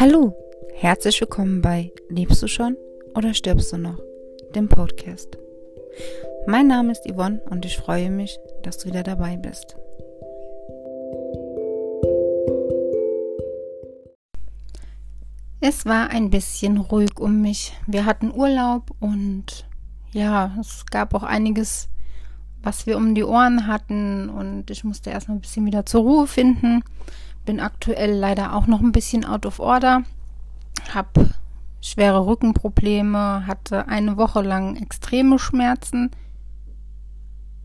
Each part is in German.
Hallo, herzlich willkommen bei Lebst du schon oder stirbst du noch? Dem Podcast. Mein Name ist Yvonne und ich freue mich, dass du wieder dabei bist. Es war ein bisschen ruhig um mich. Wir hatten Urlaub und ja, es gab auch einiges, was wir um die Ohren hatten und ich musste erstmal ein bisschen wieder zur Ruhe finden. Bin aktuell leider auch noch ein bisschen out of order. Hab schwere Rückenprobleme, hatte eine Woche lang extreme Schmerzen.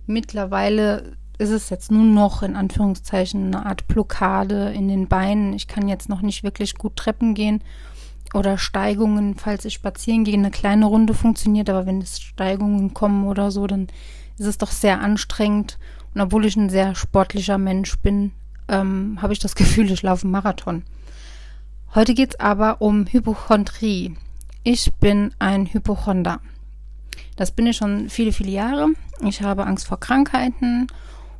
Mittlerweile ist es jetzt nur noch in Anführungszeichen eine Art Blockade in den Beinen. Ich kann jetzt noch nicht wirklich gut Treppen gehen oder Steigungen, falls ich spazieren gehe. Eine kleine Runde funktioniert, aber wenn es Steigungen kommen oder so, dann ist es doch sehr anstrengend. Und obwohl ich ein sehr sportlicher Mensch bin, ähm, habe ich das Gefühl, ich laufe einen Marathon. Heute geht es aber um Hypochondrie. Ich bin ein Hypochonder. Das bin ich schon viele, viele Jahre. Ich habe Angst vor Krankheiten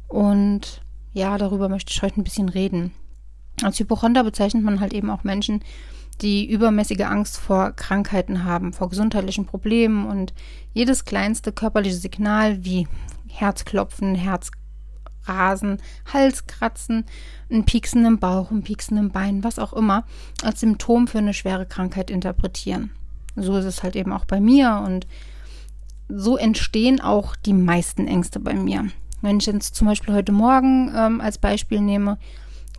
und ja, darüber möchte ich heute ein bisschen reden. Als Hypochonder bezeichnet man halt eben auch Menschen, die übermäßige Angst vor Krankheiten haben, vor gesundheitlichen Problemen und jedes kleinste körperliche Signal wie Herzklopfen, Herz Rasen, Halskratzen, ein Pieksen im Bauch, ein Pieksen im Bein, was auch immer, als Symptom für eine schwere Krankheit interpretieren. So ist es halt eben auch bei mir und so entstehen auch die meisten Ängste bei mir. Wenn ich jetzt zum Beispiel heute Morgen ähm, als Beispiel nehme,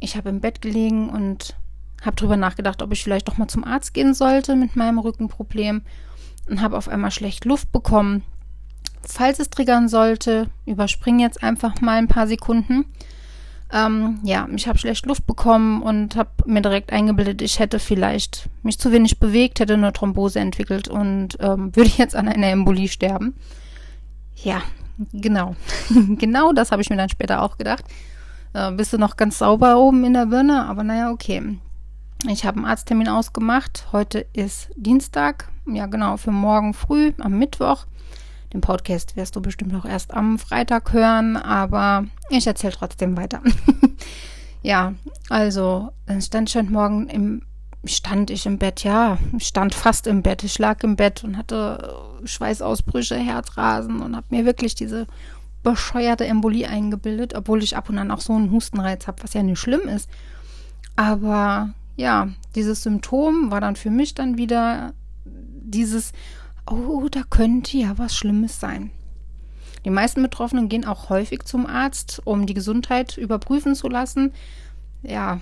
ich habe im Bett gelegen und habe darüber nachgedacht, ob ich vielleicht doch mal zum Arzt gehen sollte mit meinem Rückenproblem und habe auf einmal schlecht Luft bekommen falls es triggern sollte, überspringe jetzt einfach mal ein paar Sekunden. Ähm, ja, ich habe schlecht Luft bekommen und habe mir direkt eingebildet, ich hätte vielleicht mich zu wenig bewegt, hätte eine Thrombose entwickelt und ähm, würde jetzt an einer Embolie sterben. Ja, genau. genau das habe ich mir dann später auch gedacht. Äh, bist du noch ganz sauber oben in der Birne? Aber naja, okay. Ich habe einen Arzttermin ausgemacht. Heute ist Dienstag. Ja, genau, für morgen früh am Mittwoch. Den Podcast wirst du bestimmt noch erst am Freitag hören, aber ich erzähle trotzdem weiter. ja, also stand schon morgen im stand ich im Bett, ja, stand fast im Bett. Ich lag im Bett und hatte Schweißausbrüche, Herzrasen und habe mir wirklich diese bescheuerte Embolie eingebildet, obwohl ich ab und an auch so einen Hustenreiz habe, was ja nicht schlimm ist. Aber ja, dieses Symptom war dann für mich dann wieder dieses, oh, da könnte ja was Schlimmes sein. Die meisten Betroffenen gehen auch häufig zum Arzt, um die Gesundheit überprüfen zu lassen. Ja,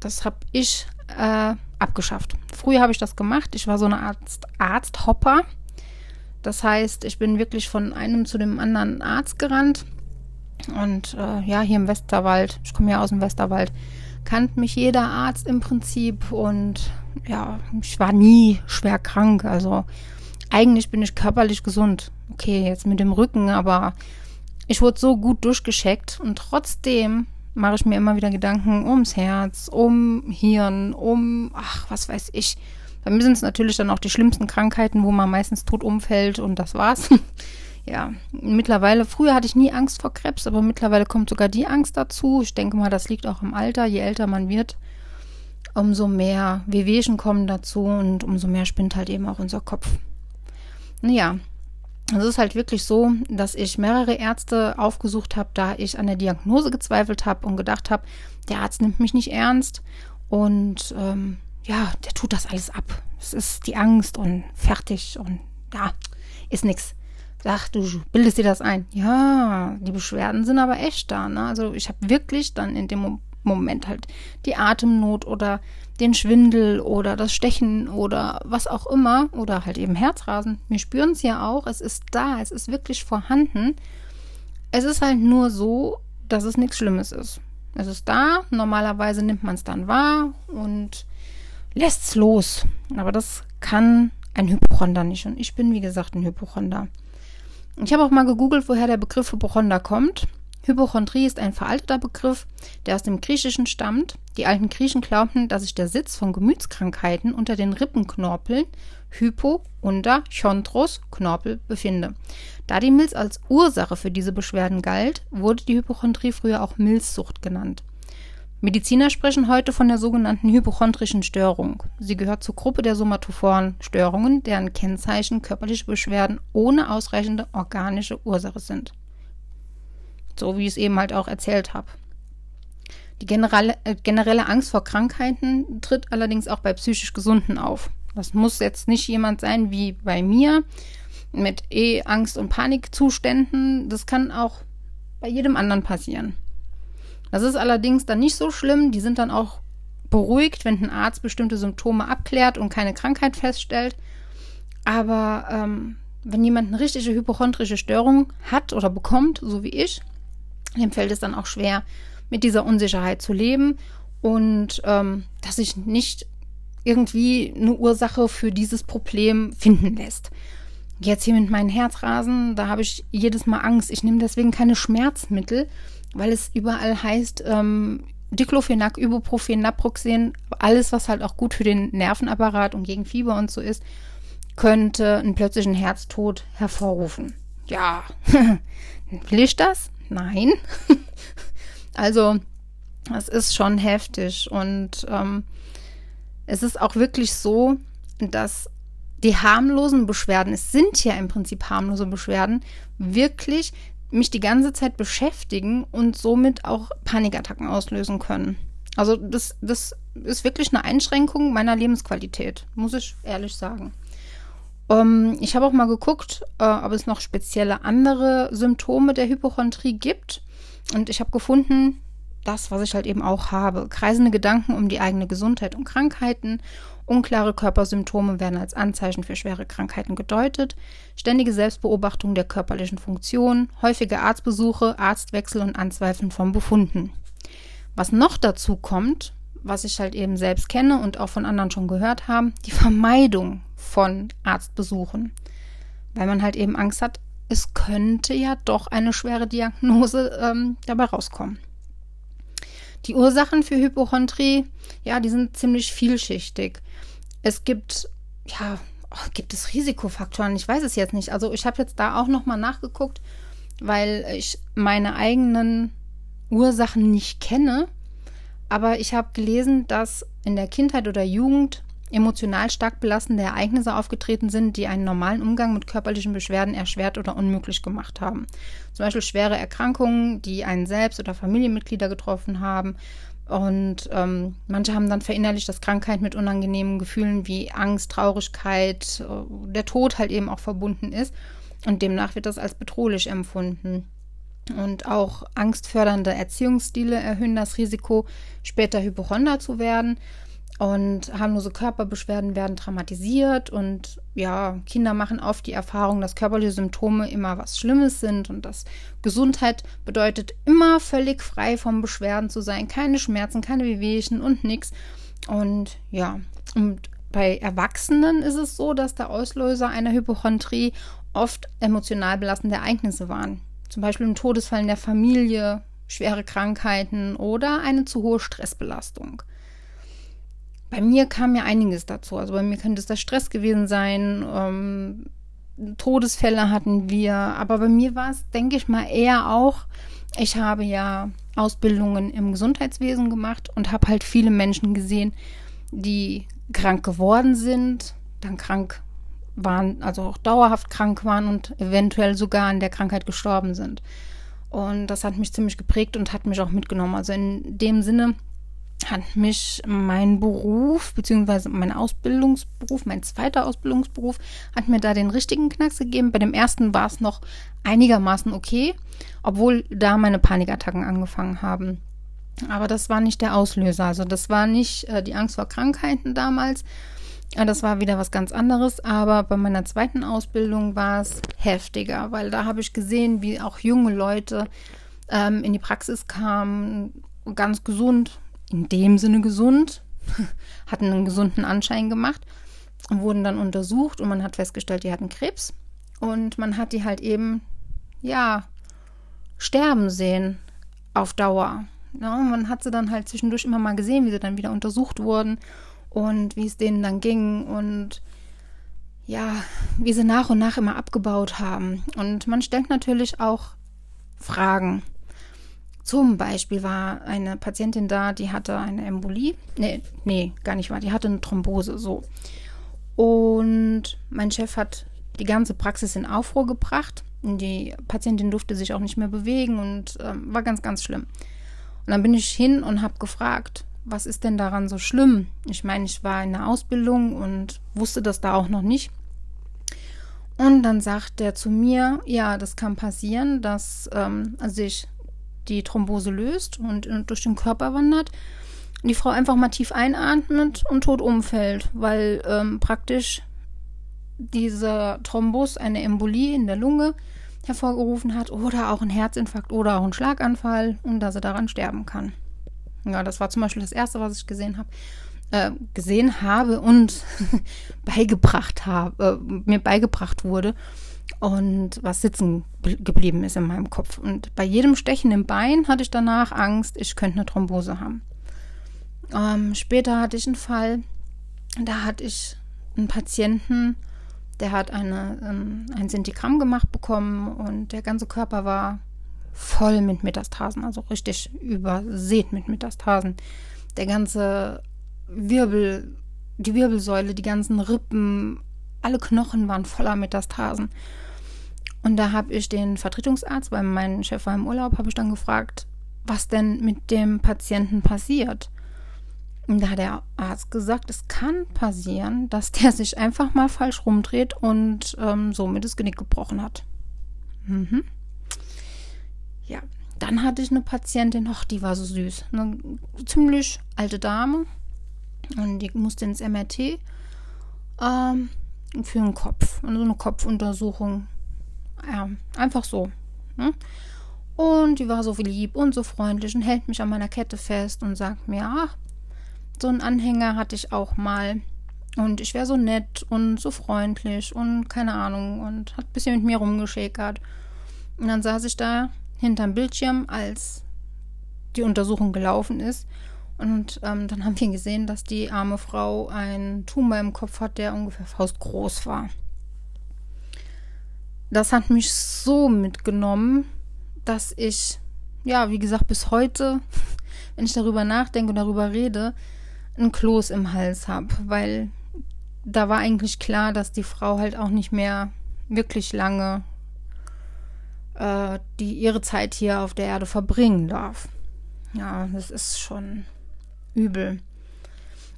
das habe ich äh, abgeschafft. Früher habe ich das gemacht. Ich war so eine Arzt Arzthopper. Das heißt, ich bin wirklich von einem zu dem anderen Arzt gerannt. Und äh, ja, hier im Westerwald, ich komme ja aus dem Westerwald, kannte mich jeder Arzt im Prinzip. Und ja, ich war nie schwer krank. Also eigentlich bin ich körperlich gesund. Okay, jetzt mit dem Rücken, aber ich wurde so gut durchgescheckt und trotzdem mache ich mir immer wieder Gedanken ums Herz, um Hirn, um, ach, was weiß ich. Bei mir sind es natürlich dann auch die schlimmsten Krankheiten, wo man meistens tot umfällt und das war's. ja, mittlerweile, früher hatte ich nie Angst vor Krebs, aber mittlerweile kommt sogar die Angst dazu. Ich denke mal, das liegt auch im Alter. Je älter man wird, umso mehr Wehwehchen kommen dazu und umso mehr spinnt halt eben auch unser Kopf. Ja, es ist halt wirklich so, dass ich mehrere Ärzte aufgesucht habe, da ich an der Diagnose gezweifelt habe und gedacht habe, der Arzt nimmt mich nicht ernst und ähm, ja, der tut das alles ab. Es ist die Angst und fertig und ja, ist nix. Ach, du bildest dir das ein. Ja, die Beschwerden sind aber echt da. Ne? Also ich habe wirklich dann in dem Moment halt die Atemnot oder den Schwindel oder das Stechen oder was auch immer oder halt eben Herzrasen. Wir spüren es ja auch, es ist da, es ist wirklich vorhanden. Es ist halt nur so, dass es nichts Schlimmes ist. Es ist da, normalerweise nimmt man es dann wahr und lässt es los. Aber das kann ein Hypochonder nicht und ich bin wie gesagt ein Hypochonder. Ich habe auch mal gegoogelt, woher der Begriff Hypochonder kommt. Hypochondrie ist ein veralteter Begriff, der aus dem Griechischen stammt. Die alten Griechen glaubten, dass sich der Sitz von Gemütskrankheiten unter den Rippenknorpeln Hypo, unter, Chondros, Knorpel befinde. Da die Milz als Ursache für diese Beschwerden galt, wurde die Hypochondrie früher auch Milzsucht genannt. Mediziner sprechen heute von der sogenannten hypochondrischen Störung. Sie gehört zur Gruppe der somatophoren Störungen, deren Kennzeichen körperliche Beschwerden ohne ausreichende organische Ursache sind. So wie ich es eben halt auch erzählt habe. Die generelle, äh, generelle Angst vor Krankheiten tritt allerdings auch bei psychisch Gesunden auf. Das muss jetzt nicht jemand sein wie bei mir mit eh Angst- und Panikzuständen. Das kann auch bei jedem anderen passieren. Das ist allerdings dann nicht so schlimm. Die sind dann auch beruhigt, wenn ein Arzt bestimmte Symptome abklärt und keine Krankheit feststellt. Aber ähm, wenn jemand eine richtige hypochondrische Störung hat oder bekommt, so wie ich, dem fällt es dann auch schwer, mit dieser Unsicherheit zu leben und ähm, dass sich nicht irgendwie eine Ursache für dieses Problem finden lässt. Jetzt hier mit meinen Herzrasen, da habe ich jedes Mal Angst. Ich nehme deswegen keine Schmerzmittel, weil es überall heißt, ähm, Diclofenac, Ibuprofen, Naproxen, alles, was halt auch gut für den Nervenapparat und gegen Fieber und so ist, könnte einen plötzlichen Herztod hervorrufen. Ja, will ich das? Nein. also, es ist schon heftig und ähm, es ist auch wirklich so, dass die harmlosen Beschwerden, es sind ja im Prinzip harmlose Beschwerden, wirklich mich die ganze Zeit beschäftigen und somit auch Panikattacken auslösen können. Also das, das ist wirklich eine Einschränkung meiner Lebensqualität, muss ich ehrlich sagen. Ähm, ich habe auch mal geguckt, äh, ob es noch spezielle andere Symptome der Hypochondrie gibt. Und ich habe gefunden, das, was ich halt eben auch habe. Kreisende Gedanken um die eigene Gesundheit und Krankheiten Unklare Körpersymptome werden als Anzeichen für schwere Krankheiten gedeutet, ständige Selbstbeobachtung der körperlichen Funktion, häufige Arztbesuche, Arztwechsel und Anzweifeln von Befunden. Was noch dazu kommt, was ich halt eben selbst kenne und auch von anderen schon gehört haben, die Vermeidung von Arztbesuchen. Weil man halt eben Angst hat, es könnte ja doch eine schwere Diagnose ähm, dabei rauskommen. Die Ursachen für Hypochondrie, ja, die sind ziemlich vielschichtig. Es gibt, ja, oh, gibt es Risikofaktoren? Ich weiß es jetzt nicht. Also ich habe jetzt da auch nochmal nachgeguckt, weil ich meine eigenen Ursachen nicht kenne. Aber ich habe gelesen, dass in der Kindheit oder Jugend emotional stark belastende Ereignisse aufgetreten sind, die einen normalen Umgang mit körperlichen Beschwerden erschwert oder unmöglich gemacht haben. Zum Beispiel schwere Erkrankungen, die einen selbst oder Familienmitglieder getroffen haben und ähm, manche haben dann verinnerlicht, dass Krankheit mit unangenehmen Gefühlen wie Angst, Traurigkeit, äh, der Tod halt eben auch verbunden ist. Und demnach wird das als bedrohlich empfunden. Und auch angstfördernde Erziehungsstile erhöhen das Risiko, später Hypochonder zu werden. Und harmlose Körperbeschwerden werden dramatisiert und ja, Kinder machen oft die Erfahrung, dass körperliche Symptome immer was Schlimmes sind und dass Gesundheit bedeutet, immer völlig frei von Beschwerden zu sein, keine Schmerzen, keine Wehwehchen und nichts. Und ja, und bei Erwachsenen ist es so, dass der Auslöser einer Hypochondrie oft emotional belastende Ereignisse waren. Zum Beispiel ein Todesfall in der Familie, schwere Krankheiten oder eine zu hohe Stressbelastung. Bei mir kam ja einiges dazu. Also bei mir könnte es der Stress gewesen sein. Ähm, Todesfälle hatten wir. Aber bei mir war es, denke ich mal, eher auch, ich habe ja Ausbildungen im Gesundheitswesen gemacht und habe halt viele Menschen gesehen, die krank geworden sind, dann krank waren, also auch dauerhaft krank waren und eventuell sogar an der Krankheit gestorben sind. Und das hat mich ziemlich geprägt und hat mich auch mitgenommen. Also in dem Sinne hat mich mein Beruf, beziehungsweise mein Ausbildungsberuf, mein zweiter Ausbildungsberuf, hat mir da den richtigen Knacks gegeben. Bei dem ersten war es noch einigermaßen okay, obwohl da meine Panikattacken angefangen haben. Aber das war nicht der Auslöser. Also das war nicht äh, die Angst vor Krankheiten damals. Äh, das war wieder was ganz anderes. Aber bei meiner zweiten Ausbildung war es heftiger, weil da habe ich gesehen, wie auch junge Leute ähm, in die Praxis kamen, ganz gesund, in dem Sinne gesund, hatten einen gesunden Anschein gemacht und wurden dann untersucht und man hat festgestellt, die hatten Krebs und man hat die halt eben, ja, sterben sehen auf Dauer. Ja, man hat sie dann halt zwischendurch immer mal gesehen, wie sie dann wieder untersucht wurden und wie es denen dann ging und ja, wie sie nach und nach immer abgebaut haben. Und man stellt natürlich auch Fragen Zum Beispiel war eine Patientin da, die hatte eine Embolie. Nee, nee, gar nicht wahr. Die hatte eine Thrombose, so. Und mein Chef hat die ganze Praxis in Aufruhr gebracht. Die Patientin durfte sich auch nicht mehr bewegen und ähm, war ganz, ganz schlimm. Und dann bin ich hin und habe gefragt, was ist denn daran so schlimm? Ich meine, ich war in der Ausbildung und wusste das da auch noch nicht. Und dann sagt er zu mir, ja, das kann passieren, dass ähm, sich die Thrombose löst und durch den Körper wandert. Die Frau einfach mal tief einatmet und tot umfällt, weil ähm, praktisch dieser Thrombus eine Embolie in der Lunge hervorgerufen hat oder auch ein Herzinfarkt oder auch ein Schlaganfall und dass sie daran sterben kann. Ja, das war zum Beispiel das Erste, was ich gesehen habe. Äh, gesehen habe und beigebracht habe, äh, mir beigebracht wurde und was sitzen geblieben ist in meinem Kopf. Und bei jedem Stechen im Bein hatte ich danach Angst, ich könnte eine Thrombose haben. Ähm, später hatte ich einen Fall, da hatte ich einen Patienten, der hat eine, ähm, ein Sintigramm gemacht bekommen und der ganze Körper war voll mit Metastasen, also richtig übersät mit Metastasen. Der ganze Wirbel, die Wirbelsäule, die ganzen Rippen, alle Knochen waren voller Metastasen. Und da habe ich den Vertretungsarzt, weil mein Chef war im Urlaub, habe ich dann gefragt, was denn mit dem Patienten passiert. Und da hat der Arzt gesagt, es kann passieren, dass der sich einfach mal falsch rumdreht und ähm, somit das Genick gebrochen hat. Mhm. Ja, dann hatte ich eine Patientin, ach, die war so süß. Eine ziemlich alte Dame. Und die musste ins MRT ähm, für den Kopf. Und so eine Kopfuntersuchung. Ja, einfach so. Ne? Und die war so lieb und so freundlich und hält mich an meiner Kette fest und sagt mir, ach, so einen Anhänger hatte ich auch mal. Und ich wäre so nett und so freundlich und keine Ahnung und hat ein bisschen mit mir rumgeschäkert. Und dann saß ich da hinterm Bildschirm, als die Untersuchung gelaufen ist. Und ähm, dann haben wir gesehen, dass die arme Frau einen Tumor im Kopf hat, der ungefähr faustgroß war. Das hat mich so mitgenommen, dass ich, ja, wie gesagt, bis heute, wenn ich darüber nachdenke und darüber rede, ein Kloß im Hals habe, weil da war eigentlich klar, dass die Frau halt auch nicht mehr wirklich lange äh, die ihre Zeit hier auf der Erde verbringen darf. Ja, das ist schon übel.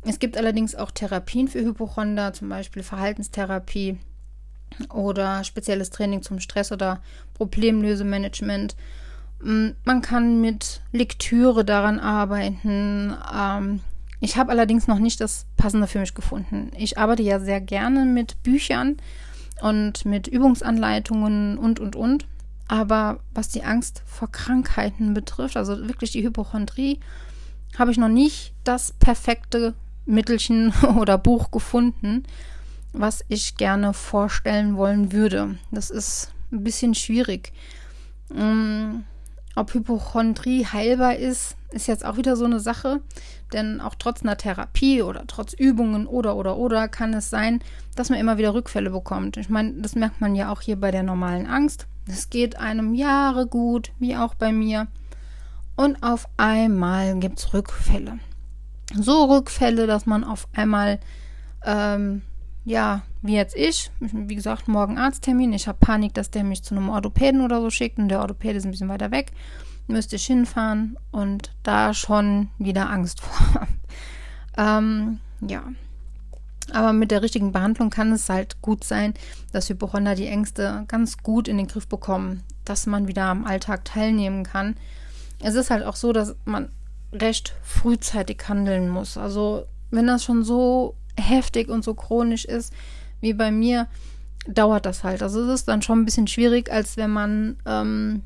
Es gibt allerdings auch Therapien für Hypochonder, zum Beispiel Verhaltenstherapie oder spezielles Training zum Stress- oder Problemlösemanagement. Mm, man kann mit Lektüre daran arbeiten. Ähm, ich habe allerdings noch nicht das Passende für mich gefunden. Ich arbeite ja sehr gerne mit Büchern und mit Übungsanleitungen und, und, und. Aber was die Angst vor Krankheiten betrifft, also wirklich die Hypochondrie, habe ich noch nicht das perfekte Mittelchen oder Buch gefunden, was ich gerne vorstellen wollen würde. Das ist ein bisschen schwierig. Ähm, ob Hypochondrie heilbar ist, ist jetzt auch wieder so eine Sache, denn auch trotz einer Therapie oder trotz Übungen oder oder oder kann es sein, dass man immer wieder Rückfälle bekommt. Ich meine, das merkt man ja auch hier bei der normalen Angst. Es geht einem Jahre gut, wie auch bei mir. Und auf einmal gibt es Rückfälle. So Rückfälle, dass man auf einmal, ähm, ja, wie jetzt ich, wie gesagt, morgen Arzttermin. Ich habe Panik, dass der mich zu einem Orthopäden oder so schickt und der Orthopäde ist ein bisschen weiter weg müsste ich hinfahren und da schon wieder Angst vor. ähm, ja. Aber mit der richtigen Behandlung kann es halt gut sein, dass Hypochonder die Ängste ganz gut in den Griff bekommen, dass man wieder am Alltag teilnehmen kann. Es ist halt auch so, dass man recht frühzeitig handeln muss. Also wenn das schon so heftig und so chronisch ist wie bei mir, dauert das halt. Also es ist dann schon ein bisschen schwierig, als wenn man ähm,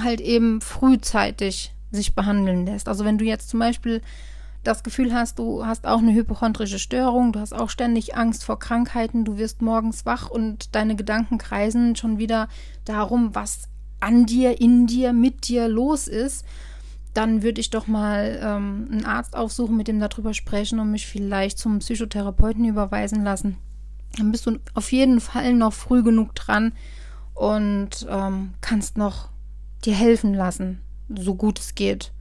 halt eben frühzeitig sich behandeln lässt. Also wenn du jetzt zum Beispiel das Gefühl hast, du hast auch eine hypochondrische Störung, du hast auch ständig Angst vor Krankheiten, du wirst morgens wach und deine Gedanken kreisen schon wieder darum, was an dir, in dir, mit dir los ist, dann würde ich doch mal ähm, einen Arzt aufsuchen, mit dem darüber sprechen und mich vielleicht zum Psychotherapeuten überweisen lassen. Dann bist du auf jeden Fall noch früh genug dran und ähm, kannst noch dir helfen lassen. so gut es geht.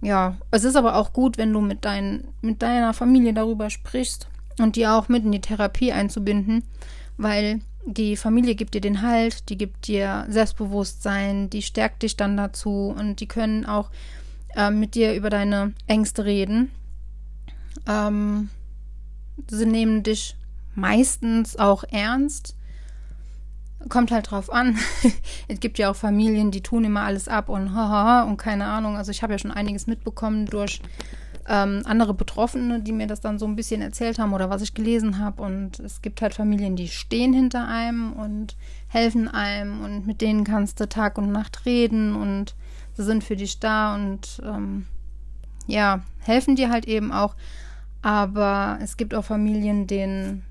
Ja, es ist aber auch gut, wenn du mit, dein, mit deiner Familie darüber sprichst und die auch mit in die Therapie einzubinden, weil die Familie gibt dir den Halt, die gibt dir Selbstbewusstsein, die stärkt dich dann dazu und die können auch äh, mit dir über deine Ängste reden. Ähm, sie nehmen dich meistens auch ernst. Kommt halt drauf an. es gibt ja auch Familien, die tun immer alles ab und haha und keine Ahnung. Also ich habe ja schon einiges mitbekommen durch ähm, andere Betroffene, die mir das dann so ein bisschen erzählt haben oder was ich gelesen habe. Und es gibt halt Familien, die stehen hinter einem und helfen einem und mit denen kannst du Tag und Nacht reden und sie sind für dich da und ähm, ja, helfen dir halt eben auch. Aber es gibt auch Familien, denen,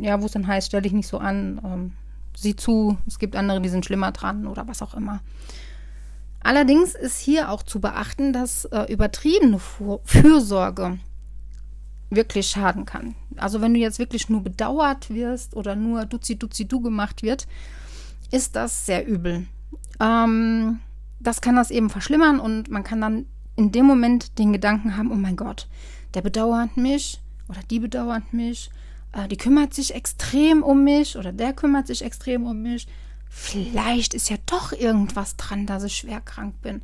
ja, wo es dann heißt, stell dich nicht so an, ähm, sieh zu, es gibt andere, die sind schlimmer dran oder was auch immer. Allerdings ist hier auch zu beachten, dass äh, übertriebene Fürsorge wirklich schaden kann. Also wenn du jetzt wirklich nur bedauert wirst oder nur duzi duzi du gemacht wird, ist das sehr übel. Ähm, das kann das eben verschlimmern und man kann dann in dem Moment den Gedanken haben, oh mein Gott, der bedauert mich oder die bedauert mich, äh, die kümmert sich extrem um mich oder der kümmert sich extrem um mich vielleicht ist ja doch irgendwas dran, dass ich schwer krank bin.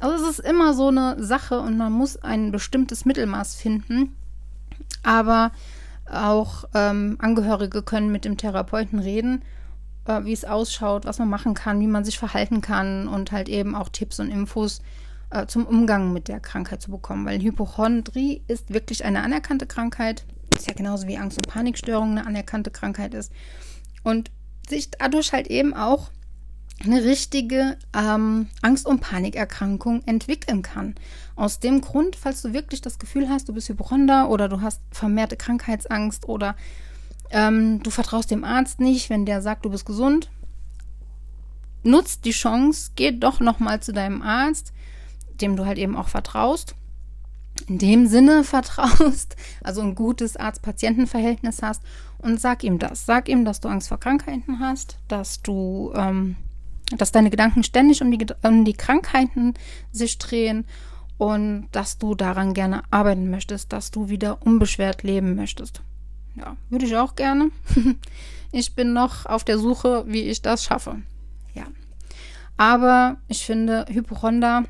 Also es ist immer so eine Sache und man muss ein bestimmtes Mittelmaß finden. Aber auch ähm, Angehörige können mit dem Therapeuten reden, äh, wie es ausschaut, was man machen kann, wie man sich verhalten kann und halt eben auch Tipps und Infos äh, zum Umgang mit der Krankheit zu bekommen. Weil Hypochondrie ist wirklich eine anerkannte Krankheit. Ist ja genauso wie Angst- und Panikstörung eine anerkannte Krankheit ist. Und sich dadurch halt eben auch eine richtige ähm, Angst- und Panikerkrankung entwickeln kann. Aus dem Grund, falls du wirklich das Gefühl hast, du bist Hypochonder oder du hast vermehrte Krankheitsangst oder ähm, du vertraust dem Arzt nicht, wenn der sagt, du bist gesund, nutzt die Chance, geh doch nochmal zu deinem Arzt, dem du halt eben auch vertraust in dem Sinne vertraust, also ein gutes Arzt-Patienten-Verhältnis hast und sag ihm das. Sag ihm, dass du Angst vor Krankheiten hast, dass du, ähm, dass deine Gedanken ständig um die, um die Krankheiten sich drehen und dass du daran gerne arbeiten möchtest, dass du wieder unbeschwert leben möchtest. Ja, würde ich auch gerne. ich bin noch auf der Suche, wie ich das schaffe. Ja. Aber ich finde, Hypochonder,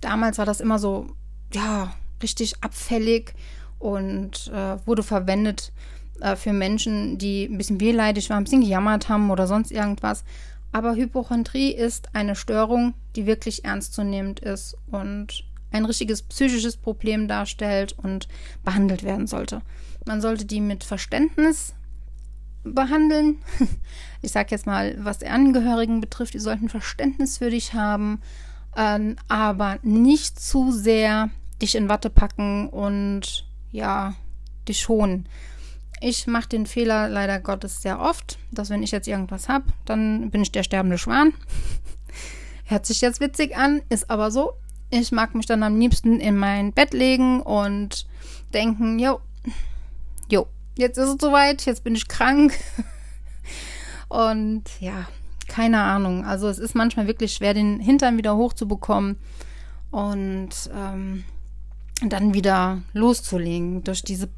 damals war das immer so ja, richtig abfällig und äh, wurde verwendet äh, für Menschen, die ein bisschen wehleidig waren, ein bisschen gejammert haben oder sonst irgendwas. Aber Hypochondrie ist eine Störung, die wirklich ernstzunehmend ist und ein richtiges psychisches Problem darstellt und behandelt werden sollte. Man sollte die mit Verständnis behandeln. Ich sage jetzt mal, was die Angehörigen betrifft, die sollten Verständnis für dich haben, ähm, aber nicht zu sehr dich in Watte packen und ja, dich schonen. Ich mache den Fehler leider Gottes sehr oft, dass wenn ich jetzt irgendwas habe, dann bin ich der sterbende Schwan. Hört sich jetzt witzig an, ist aber so. Ich mag mich dann am liebsten in mein Bett legen und denken, jo, jo, jetzt ist es soweit, jetzt bin ich krank. und ja, keine Ahnung. Also es ist manchmal wirklich schwer, den Hintern wieder hochzubekommen. Und ähm, dann wieder loszulegen. Durch diese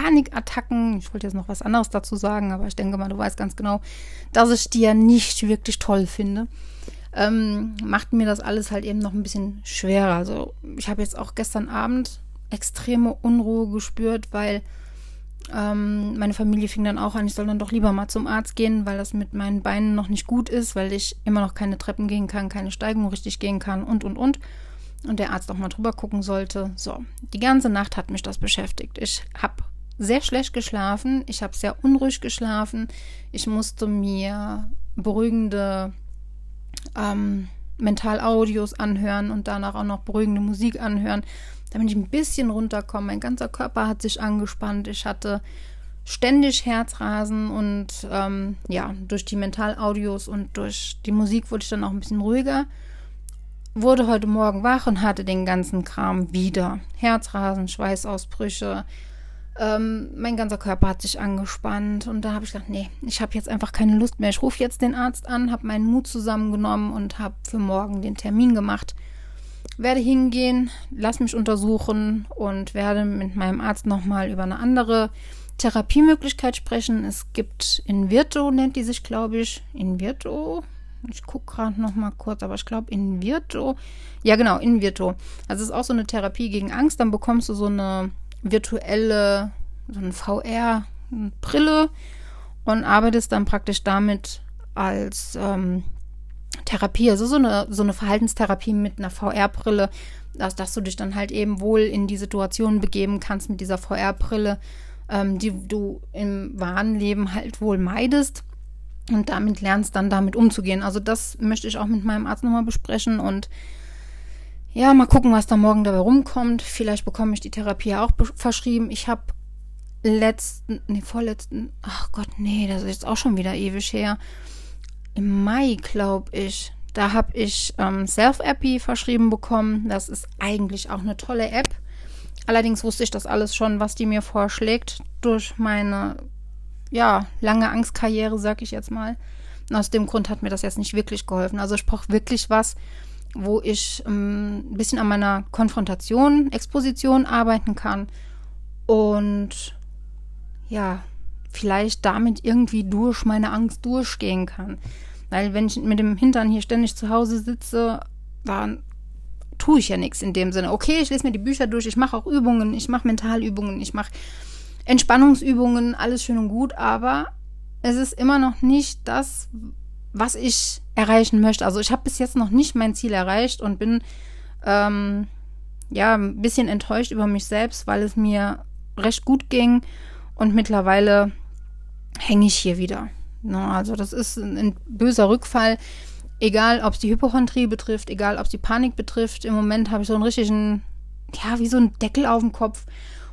Panikattacken, ich wollte jetzt noch was anderes dazu sagen, aber ich denke mal, du weißt ganz genau, dass ich ja nicht wirklich toll finde, ähm, macht mir das alles halt eben noch ein bisschen schwerer. Also ich habe jetzt auch gestern Abend extreme Unruhe gespürt, weil ähm, meine Familie fing dann auch an, ich soll dann doch lieber mal zum Arzt gehen, weil das mit meinen Beinen noch nicht gut ist, weil ich immer noch keine Treppen gehen kann, keine Steigung richtig gehen kann und, und, und und der Arzt auch mal drüber gucken sollte. So, die ganze Nacht hat mich das beschäftigt. Ich habe sehr schlecht geschlafen, ich habe sehr unruhig geschlafen. Ich musste mir beruhigende ähm, Mentalaudios anhören und danach auch noch beruhigende Musik anhören, damit ich ein bisschen runterkomme. Mein ganzer Körper hat sich angespannt. Ich hatte ständig Herzrasen und ähm, ja, durch die Mentalaudios und durch die Musik wurde ich dann auch ein bisschen ruhiger wurde heute Morgen wach und hatte den ganzen Kram wieder. Herzrasen, Schweißausbrüche, Ähm, mein ganzer Körper hat sich angespannt und da habe ich gedacht, nee, ich habe jetzt einfach keine Lust mehr. Ich rufe jetzt den Arzt an, habe meinen Mut zusammengenommen und habe für morgen den Termin gemacht. Werde hingehen, lass mich untersuchen und werde mit meinem Arzt nochmal über eine andere Therapiemöglichkeit sprechen. Es gibt Invirto, nennt die sich, glaube ich. Invirto? Ich gucke gerade noch mal kurz, aber ich glaube Invirto. Ja, genau, Invirto. Also es ist auch so eine Therapie gegen Angst. Dann bekommst du so eine virtuelle, so eine VR-Brille und arbeitest dann praktisch damit als ähm, Therapie, also so eine, so eine Verhaltenstherapie mit einer VR-Brille, dass, dass du dich dann halt eben wohl in die Situation begeben kannst mit dieser VR-Brille, ähm, die du im wahren Leben halt wohl meidest und damit lernst dann damit umzugehen. Also das möchte ich auch mit meinem Arzt nochmal besprechen und ja, mal gucken, was da morgen dabei rumkommt. Vielleicht bekomme ich die Therapie auch verschrieben. Ich habe letzten, nee, vorletzten, ach Gott, nee, das ist jetzt auch schon wieder ewig her. Im Mai, glaube ich, da habe ich ähm, Self-Appy verschrieben bekommen. Das ist eigentlich auch eine tolle App. Allerdings wusste ich das alles schon, was die mir vorschlägt, durch meine, ja, lange Angstkarriere, sag ich jetzt mal. Und aus dem Grund hat mir das jetzt nicht wirklich geholfen. Also ich brauche wirklich was, wo ich ähm, ein bisschen an meiner Konfrontation, Exposition arbeiten kann und ja, vielleicht damit irgendwie durch meine Angst durchgehen kann. Weil wenn ich mit dem Hintern hier ständig zu Hause sitze, dann tue ich ja nichts in dem Sinne. Okay, ich lese mir die Bücher durch, ich mache auch Übungen, ich mache Mentalübungen, ich mache Entspannungsübungen, alles schön und gut, aber es ist immer noch nicht das, was ich erreichen möchte. Also ich habe bis jetzt noch nicht mein Ziel erreicht und bin ähm, ja ein bisschen enttäuscht über mich selbst, weil es mir recht gut ging und mittlerweile hänge ich hier wieder. No, ne, also das ist ein, ein böser Rückfall. Egal, ob es die Hypochondrie betrifft, egal, ob es die Panik betrifft. Im Moment habe ich so einen richtigen, ja, wie so einen Deckel auf dem Kopf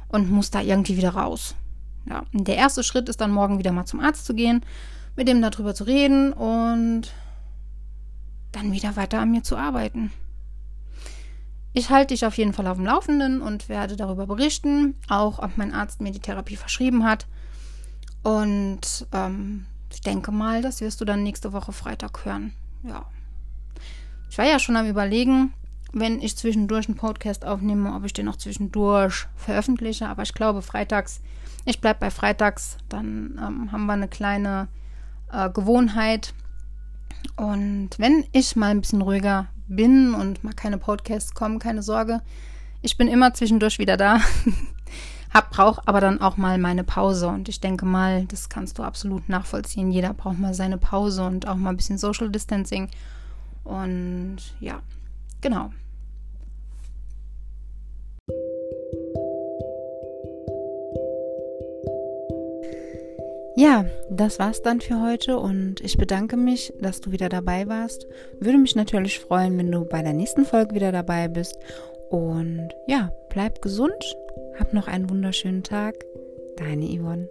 und muss da irgendwie wieder raus. Ja, und der erste Schritt ist dann morgen wieder mal zum Arzt zu gehen, mit dem darüber zu reden und dann wieder weiter an mir zu arbeiten. Ich halte dich auf jeden Fall auf dem Laufenden und werde darüber berichten, auch ob mein Arzt mir die Therapie verschrieben hat. Und ähm, ich denke mal, das wirst du dann nächste Woche Freitag hören. Ja. Ich war ja schon am Überlegen, wenn ich zwischendurch einen Podcast aufnehme, ob ich den auch zwischendurch veröffentliche. Aber ich glaube, freitags, ich bleibe bei freitags, dann ähm, haben wir eine kleine äh, Gewohnheit. Und wenn ich mal ein bisschen ruhiger bin und mal keine Podcasts kommen, keine Sorge. Ich bin immer zwischendurch wieder da. Hab, brauch aber dann auch mal meine Pause. Und ich denke mal, das kannst du absolut nachvollziehen. Jeder braucht mal seine Pause und auch mal ein bisschen Social Distancing. Und ja, genau. Ja, das war's dann für heute und ich bedanke mich, dass du wieder dabei warst. Würde mich natürlich freuen, wenn du bei der nächsten Folge wieder dabei bist. Und ja, bleib gesund, hab noch einen wunderschönen Tag. Deine Yvonne.